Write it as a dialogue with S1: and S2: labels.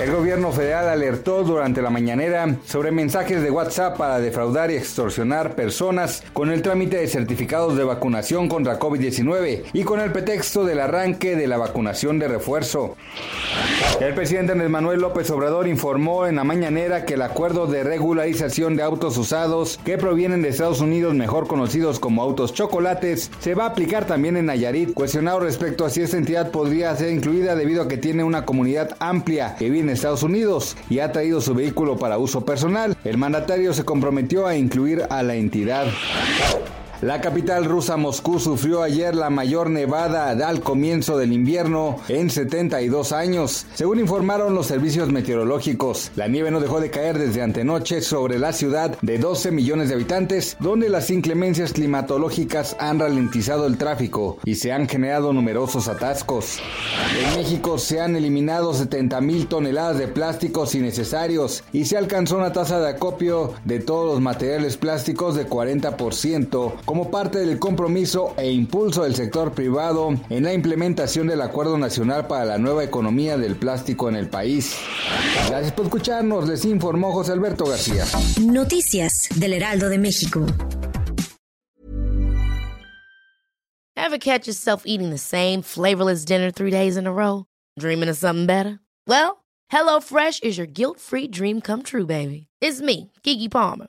S1: El gobierno federal alertó durante la mañanera sobre mensajes de WhatsApp para defraudar y extorsionar personas con el trámite de certificados de vacunación contra COVID-19 y con el pretexto del arranque de la vacunación de refuerzo. El presidente Andrés Manuel López Obrador informó en la mañanera que el acuerdo de regularización de autos usados que provienen de Estados Unidos, mejor conocidos como autos chocolates, se va a aplicar también en Nayarit, cuestionado respecto a si esta entidad podría ser incluida debido a que tiene una comunidad amplia que vive Estados Unidos y ha traído su vehículo para uso personal. El mandatario se comprometió a incluir a la entidad. La capital rusa Moscú sufrió ayer la mayor nevada al comienzo del invierno en 72 años, según informaron los servicios meteorológicos. La nieve no dejó de caer desde antenoche sobre la ciudad de 12 millones de habitantes, donde las inclemencias climatológicas han ralentizado el tráfico y se han generado numerosos atascos. En México se han eliminado 70 mil toneladas de plásticos innecesarios y se alcanzó una tasa de acopio de todos los materiales plásticos de 40% como parte del compromiso e impulso del sector privado en la implementación del Acuerdo Nacional para la Nueva Economía del Plástico en el país. Gracias por escucharnos, les informó José Alberto García.
S2: Noticias del Heraldo de México.
S3: Ever catch yourself eating the same flavorless dinner three days in a row? Dreaming of something better? Well, HelloFresh is your guilt-free dream come true, baby. It's me, Kiki Palmer.